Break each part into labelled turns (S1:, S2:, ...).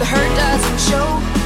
S1: The hurt doesn't show,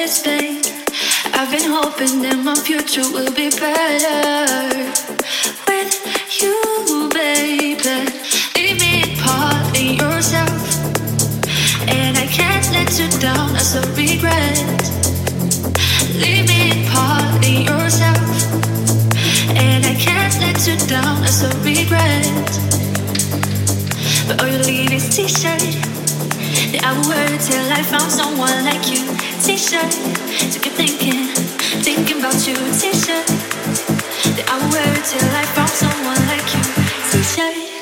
S1: this
S2: pain. I've been hoping that my future will be better with you, baby. Leave me part of yourself, and I can't let you down. That's a regret. Leave me part of yourself, and I can't let you down. That's a regret. But all you leave is t-shirt. That I would it till I found someone like you. T-shirt, to keep thinking, thinking about you. T-shirt, that I would it till I found someone like you. T-shirt.